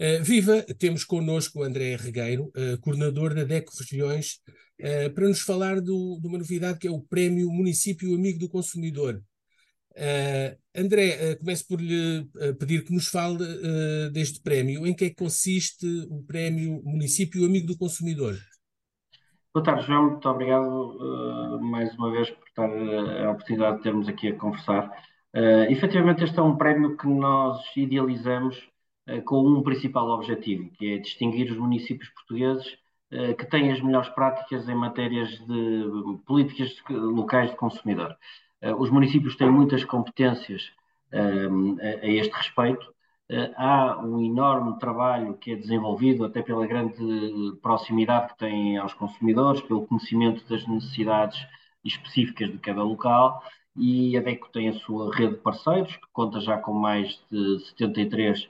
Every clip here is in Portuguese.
Uh, viva, temos connosco o André Regueiro, uh, coordenador da DECO Regiões, uh, para nos falar do, de uma novidade que é o Prémio Município Amigo do Consumidor. André, começo por lhe pedir que nos fale deste prémio. Em que é que consiste o Prémio Município Amigo do Consumidor? Boa tarde, João. Muito obrigado mais uma vez por estar a oportunidade de termos aqui a conversar. Uh, efetivamente, este é um prémio que nós idealizamos eh, com um principal objetivo, que é distinguir os municípios portugueses eh, que têm as melhores práticas em matérias de políticas locais de consumidor. Eh, os municípios têm muitas competências a este respeito. Há um enorme trabalho que é desenvolvido, até pela grande proximidade que têm aos consumidores, pelo conhecimento das necessidades específicas de cada local, e a DECO tem a sua rede de parceiros, que conta já com mais de 73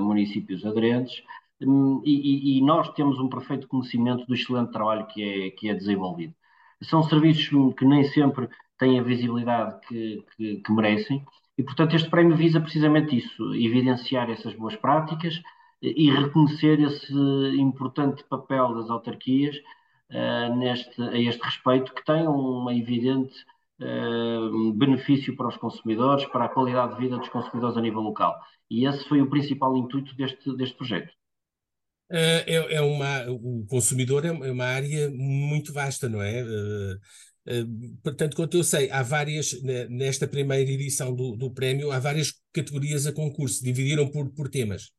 municípios aderentes, um, e, e, nós temos um perfeito conhecimento do excelente trabalho que é, que é desenvolvido. São serviços que nem sempre têm a visibilidade que, que, que merecem, e portanto este prémio visa precisamente isso, evidenciar essas boas práticas e reconhecer esse importante papel das autarquias uh, neste, a este respeito, que tem uma evidente uh, benefício para os consumidores, para a qualidade de vida dos consumidores a nível local. E esse foi o principal intuito deste, deste projeto. Uh, é, é, uma, o consumidor é uma área muito vasta, não é? Uh, portanto, quanto eu sei, há várias, nesta primeira edição do, do prémio, há várias categorias a concurso, dividiram por, por temas.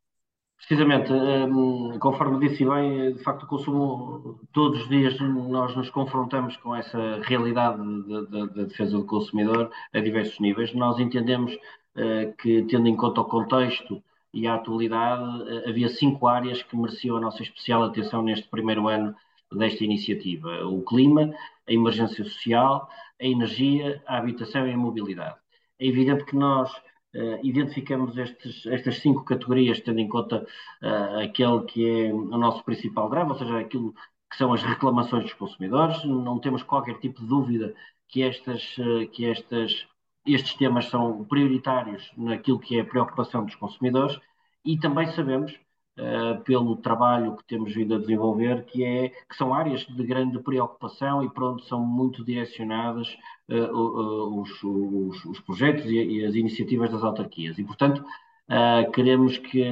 Precisamente, um, conforme disse bem, de facto o consumo, todos os dias nós nos confrontamos com essa realidade da defesa do consumidor a diversos níveis. Nós entendemos uh, que, tendo em conta o contexto e a atualidade, uh, havia cinco áreas que mereciam a nossa especial atenção neste primeiro ano desta iniciativa: o clima, a emergência social, a energia, a habitação e a mobilidade. É evidente que nós Uh, identificamos estes, estas cinco categorias, tendo em conta uh, aquele que é o nosso principal drive, ou seja, aquilo que são as reclamações dos consumidores. Não temos qualquer tipo de dúvida que, estas, uh, que estas, estes temas são prioritários naquilo que é a preocupação dos consumidores e também sabemos uh, pelo trabalho que temos vindo a desenvolver, que, é, que são áreas de grande preocupação e para onde são muito direcionadas uh, os, os, os, projetos e, e, as iniciativas das autarquias. E, portanto, queremos que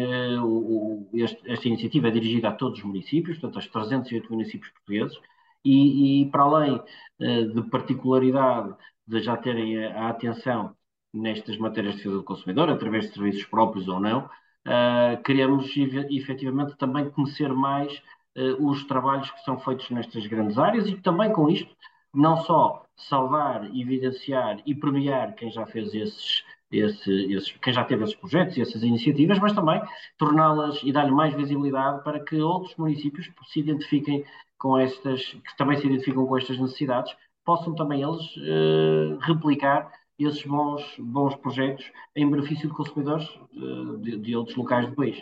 o, este, esta iniciativa é dirigida a todos os municípios, portanto, aos 308 municípios portugueses, e, e para além de particularidade de já terem a, a atenção nestas matérias de defesa do consumidor, através de serviços próprios ou não, uh, queremos efetivamente também conhecer mais uh, os trabalhos que são feitos nestas grandes áreas e também com isto não só salvar, evidenciar e premiar quem já fez esses, esse, esses, quem já teve esses projetos e essas iniciativas, mas também torná-las e dar-lhe mais visibilidade para que outros municípios se identifiquem com estas, que também se identificam com estas necessidades, possam também eles uh, replicar esses bons, bons projetos em benefício de consumidores eh, de, de outros locais do país.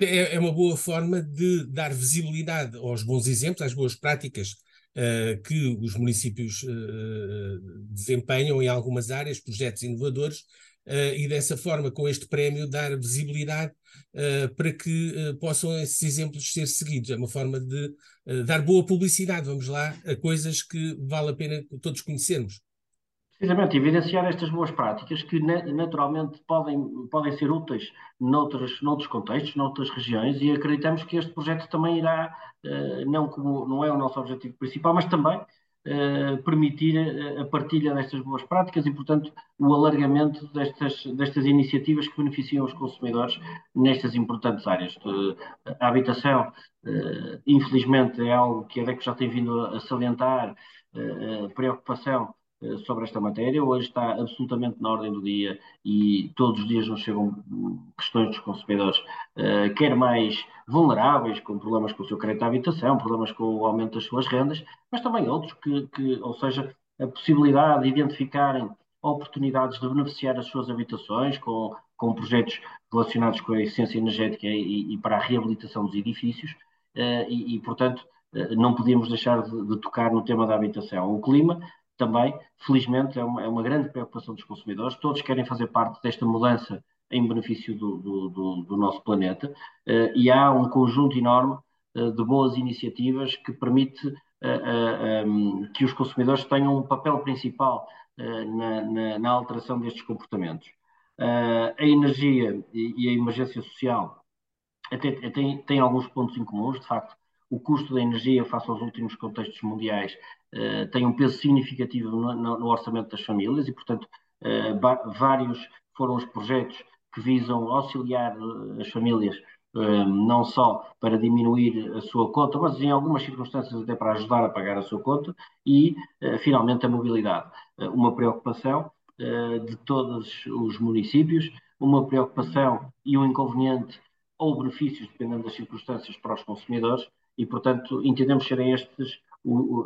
É, é uma boa forma de dar visibilidade aos bons exemplos, às boas práticas uh, que os municípios uh, desempenham em algumas áreas, projetos inovadores, uh, e dessa forma, com este prémio, dar visibilidade para que possam esses exemplos ser seguidos. É uma forma de dar boa publicidade, vamos lá, a coisas que vale a pena todos conhecermos. Precisamente, evidenciar estas boas práticas que naturalmente podem, podem ser úteis noutros, noutros contextos, noutras regiões, e acreditamos que este projeto também irá, eh, não como não é o nosso objetivo principal, mas também eh, permitir a partilha destas boas práticas e, portanto, o alargamento destas, destas iniciativas que beneficiam os consumidores nestas importantes áreas. Eh, a habitação, infelizmente, é algo que a DECO já tem vindo a salientar, a preocupação eh, sobre esta matéria. Hoje está absolutamente na ordem do dia e todos os dias nos chegam questões dos consumidores, uh, quer mais vulneráveis, com problemas com o seu crédito à habitação, problemas com o aumento das suas rendas, mas também outros que, que ou seja, a possibilidade de identificarem oportunidades de beneficiar as suas habitações com, com projetos relacionados com a eficiência energética e, e para a reabilitação dos edifícios, uh, e, e, portanto, não podíamos deixar de, de, tocar no tema da habitação. O clima também, felizmente, é uma, é uma grande preocupação dos consumidores. Todos querem fazer parte desta mudança em benefício do, do, do, do nosso planeta, e há um conjunto enorme de boas iniciativas que permite um, que os consumidores tenham um papel principal na, na, na, alteração destes comportamentos. a energia e, e a emergência social até, tem, tem alguns pontos em comuns, de facto, o custo da energia face aos últimos contextos mundiais uh, tem um peso significativo no, no, orçamento das famílias e, portanto, uh, vários foram os projetos que visam auxiliar uh, as famílias não só para diminuir a sua conta, mas em algumas circunstâncias até para ajudar a pagar a sua conta e, finalmente, a mobilidade. uma preocupação de todos os municípios, uma preocupação e um inconveniente ou benefícios, dependendo das circunstâncias, para os consumidores, e, portanto, entendemos serem estes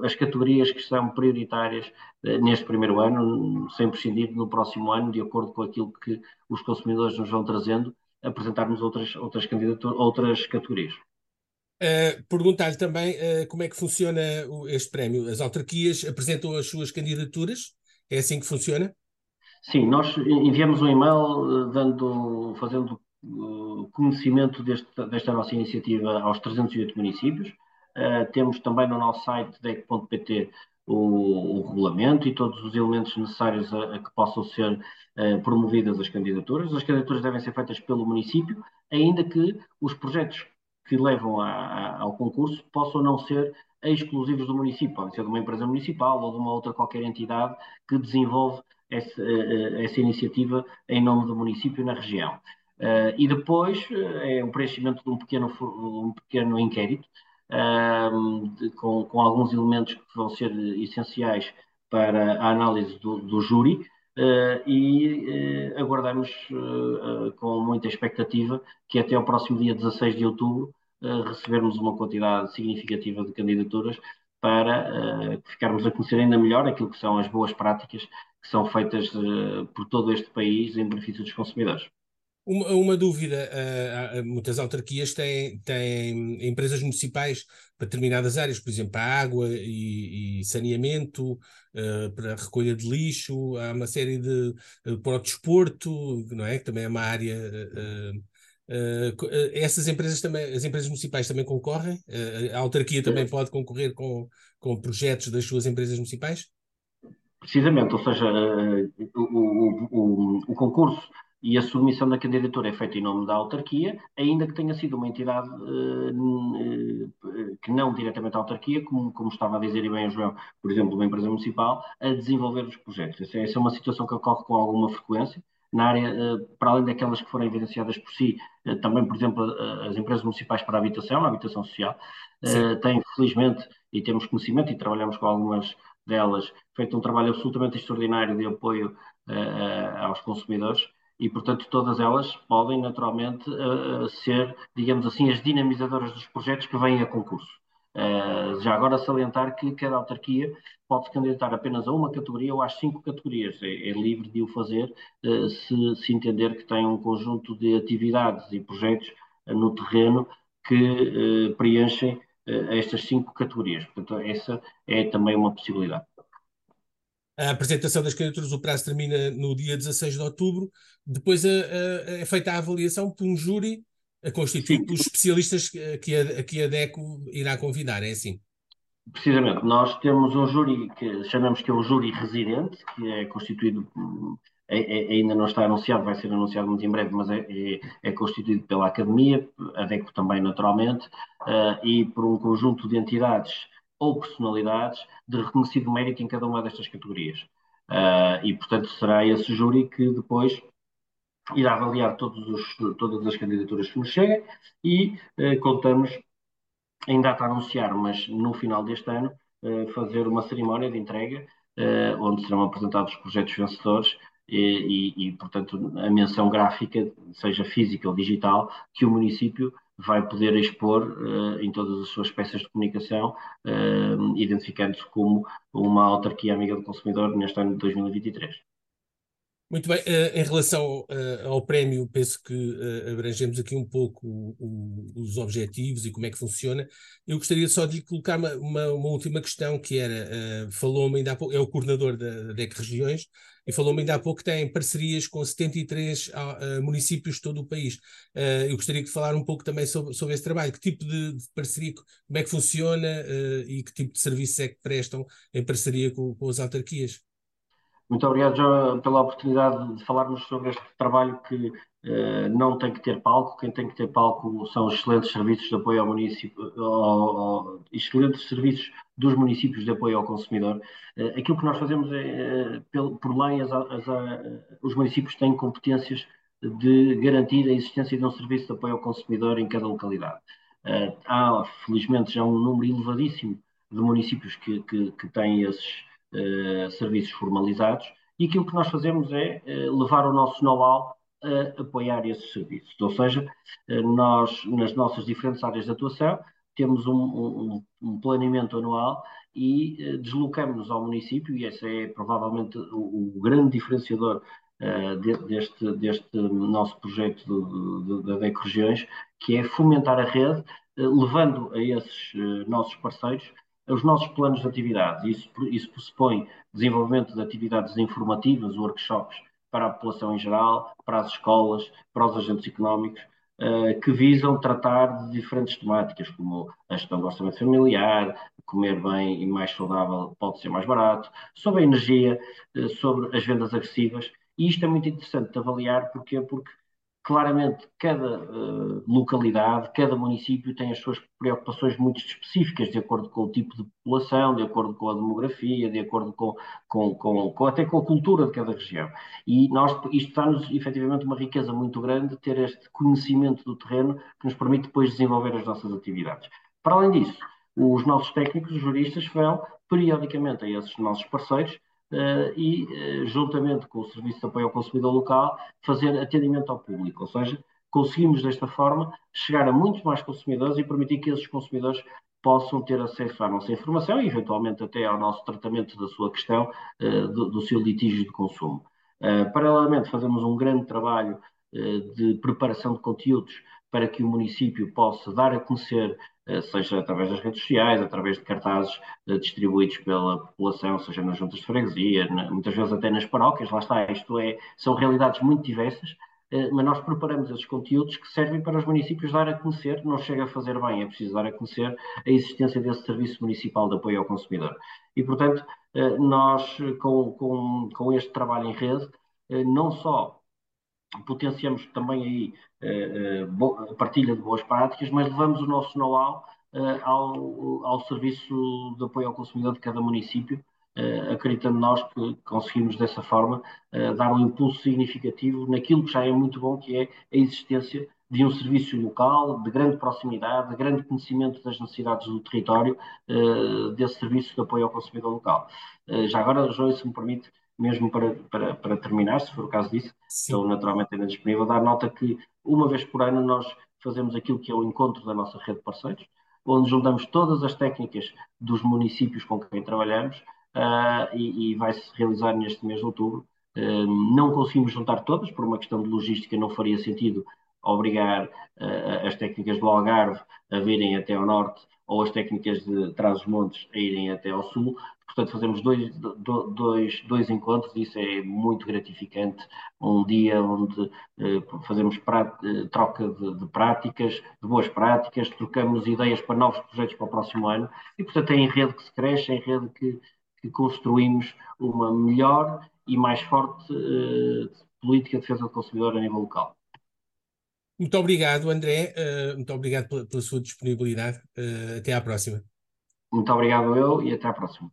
as categorias que são prioritárias eh, neste primeiro ano, sem prescindir no próximo ano, de acordo com aquilo que os consumidores nos vão trazendo, apresentarmos outras, outras candidaturas, outras categorias. Uh, Perguntar-lhe também uh, como é que funciona este prémio. As autarquias apresentam as suas candidaturas? É assim que funciona? Sim, nós enviamos um e-mail dando, fazendo conhecimento deste, desta nossa iniciativa aos 308 municípios. Uh, temos também no nosso site dec.pt o, o, regulamento e todos os elementos necessários a, a que possam ser uh, promovidas as candidaturas. As candidaturas devem ser feitas pelo município, ainda que os projetos que levam a, a, ao concurso possam não ser exclusivos do município, podem ser de uma empresa municipal ou de uma outra qualquer entidade que desenvolve essa, eh, essa iniciativa em nome do município na região. Uh, e depois uh, é o preenchimento de um pequeno, um pequeno inquérito uh, de, com, com, alguns elementos que vão ser essenciais para a análise do, do júri e aguardamos com muita expectativa que até o próximo dia 16 de outubro recebermos uma quantidade significativa de candidaturas para ficarmos a conhecer ainda melhor aquilo que são as boas práticas que são feitas por todo este país em benefício dos consumidores. Uma, uma dúvida: uh, muitas autarquias têm, têm empresas municipais para determinadas áreas, por exemplo, para água e, e saneamento, uh, para recolha de lixo, há uma série de. Uh, para o desporto, não é? Que também é uma área. essas empresas também, as empresas municipais também concorrem? a autarquia também pode concorrer com, com projetos das suas empresas municipais? Precisamente, ou seja, o, o, o, o concurso e a submissão da candidatura é feita em nome da autarquia, ainda que tenha sido uma entidade uh, que não diretamente a autarquia, como, como, estava a dizer e bem o João, por exemplo, uma empresa municipal, a desenvolver os projetos. Essa, essa é uma situação que ocorre com alguma frequência. Na área, uh, para além daquelas que foram evidenciadas por si, uh, também, por exemplo, as empresas municipais para a habitação, a habitação social, têm, felizmente, e temos conhecimento, e trabalhamos com algumas delas, feito um trabalho absolutamente extraordinário de apoio aos consumidores e, portanto, todas elas podem naturalmente uh, ser, digamos assim, as dinamizadoras dos projetos que vêm a concurso. Uh, já agora salientar que cada autarquia pode se candidatar apenas a uma categoria ou às cinco categorias. É, é livre de o fazer uh, se, se, entender que tem um conjunto de atividades e projetos no terreno que preenchem estas cinco categorias. Portanto, essa é também uma possibilidade a apresentação das candidaturas, o prazo termina no dia 16 de outubro, depois a, a, é feita a avaliação por um júri constituído pelos especialistas que a, que a DECO irá convidar, é assim? Precisamente, nós temos um júri que chamamos que é o júri residente, que é constituído, é, é, ainda não está anunciado, vai ser anunciado muito em breve, mas é, é, é constituído pela Academia, a DECO também naturalmente, uh, e por um conjunto de entidades ou personalidades de reconhecido mérito em cada uma destas categorias. Uh, e, portanto, será esse júri que depois irá avaliar os, todas as candidaturas que nos cheguem e uh, contamos, em data a anunciar, mas no final deste ano, uh, fazer uma cerimónia de entrega onde serão apresentados os projetos vencedores e, e, e, portanto, a menção gráfica, seja física ou digital, que o município vai poder expor uh, em todas as suas peças de comunicação, uh, identificando-se como uma autarquia amiga do consumidor neste ano de 2023. Muito bem, em relação ao prémio, penso que abrangemos aqui um pouco os objetivos e como é que funciona. Eu gostaria só de lhe colocar uma, uma, uma última questão, que era, falou-me ainda há pouco, é o coordenador da, DEC Regiões, e falou-me ainda há pouco que tem parcerias com 73 municípios de todo o país. eu gostaria de falar um pouco também sobre, sobre esse trabalho, que tipo de, de parceria, como é que funciona e que tipo de serviços é que prestam em parceria com, com as autarquias. Muito obrigado, pela oportunidade de falarmos sobre este trabalho que eh, não tem que ter palco. Quem tem que ter palco são os excelentes serviços de apoio ao município, ao, ao, excelentes serviços dos municípios de apoio ao consumidor. Eh, aquilo que nós fazemos é, eh, por lei, as, as, os municípios têm competências de garantir a existência de um serviço de apoio ao consumidor em cada localidade. há, felizmente, já um número elevadíssimo de municípios que, que, que têm esses uh, serviços formalizados, e aquilo que nós fazemos é uh, levar o nosso know-how a apoiar esses serviços. Ou seja, uh, nós, nas nossas diferentes áreas de atuação, temos um, um, um planeamento anual e deslocamos-nos ao município, e esse é provavelmente o, o grande diferenciador de, deste, deste nosso projeto da DEC Regiões, que é fomentar a rede, levando a esses nossos parceiros os nossos planos de atividades. Isso, isso pressupõe desenvolvimento de atividades informativas, workshops para a população em geral, para as escolas, para os agentes económicos, uh, que visam tratar de diferentes temáticas, como a gestão do orçamento familiar, comer bem e mais saudável pode ser mais barato, sobre a energia, uh, sobre as vendas agressivas. E isto é muito interessante de avaliar, porque, porque claramente cada uh, localidade, cada município tem as suas preocupações muito específicas, de acordo com o tipo de população, de acordo com a demografia, de acordo com, com, com, com até com a cultura de cada região. E nós, isto dá-nos efetivamente uma riqueza muito grande ter este conhecimento do terreno que nos permite depois desenvolver as nossas atividades. Para além disso, os nossos técnicos, os juristas, vão periodicamente a esses nossos parceiros e, uh, juntamente com o Serviço de Apoio ao Consumidor Local, fazer atendimento ao público. Ou seja, conseguimos desta forma chegar a muitos mais consumidores e permitir que esses consumidores possam ter acesso à nossa informação e, eventualmente, até ao nosso tratamento da sua questão, uh, do, do, seu litígio de consumo. paralelamente, fazemos um grande trabalho de preparação de conteúdos para que o município possa dar a conhecer eh, seja através das redes sociais, através de cartazes eh, distribuídos pela população, seja nas juntas de freguesia, muitas vezes até nas paróquias, lá está, isto é, são realidades muito diversas, eh, mas nós preparamos esses conteúdos que servem para os municípios dar a conhecer, não chega a fazer bem, é preciso dar a conhecer a existência desse Serviço Municipal de Apoio ao Consumidor. E, portanto, nós, com, com, com este trabalho em rede, não só potenciamos também aí uh, a partilha de boas práticas, mas levamos o nosso know-how uh, ao, ao serviço de apoio ao consumidor de cada município, acreditando nós que conseguimos dessa forma dar um impulso significativo naquilo que já é muito bom, que é a existência de um serviço local, de grande proximidade, de grande conhecimento das necessidades do território, desse serviço de apoio ao consumidor local. já agora, João, se me permite, mesmo para, para, para terminar, se for o caso disso, Sim. estou naturalmente ainda disponível, dar nota que uma vez por ano nós fazemos aquilo que é o encontro da nossa rede de parceiros, onde juntamos todas as técnicas dos municípios com quem trabalhamos uh, e, e vai-se realizar neste mês de outubro. Uh, não conseguimos juntar todas, por uma questão de logística não faria sentido obrigar uh, as técnicas do Algarve a virem até ao norte ou as técnicas de Trás-os-Montes a irem até ao sul. Portanto, fazemos dois, dois, dois encontros, isso é muito gratificante. Um dia onde eh, fazemos eh, troca de, de, práticas, de boas práticas, trocamos ideias para novos projetos para o próximo ano e, portanto, é em rede que se cresce, é em rede que, que construímos uma melhor e mais forte eh, política de defesa do consumidor a nível local. Muito obrigado, André. Uh, muito obrigado pela, pela sua disponibilidade. Uh, até à próxima. Muito obrigado eu e até à próxima.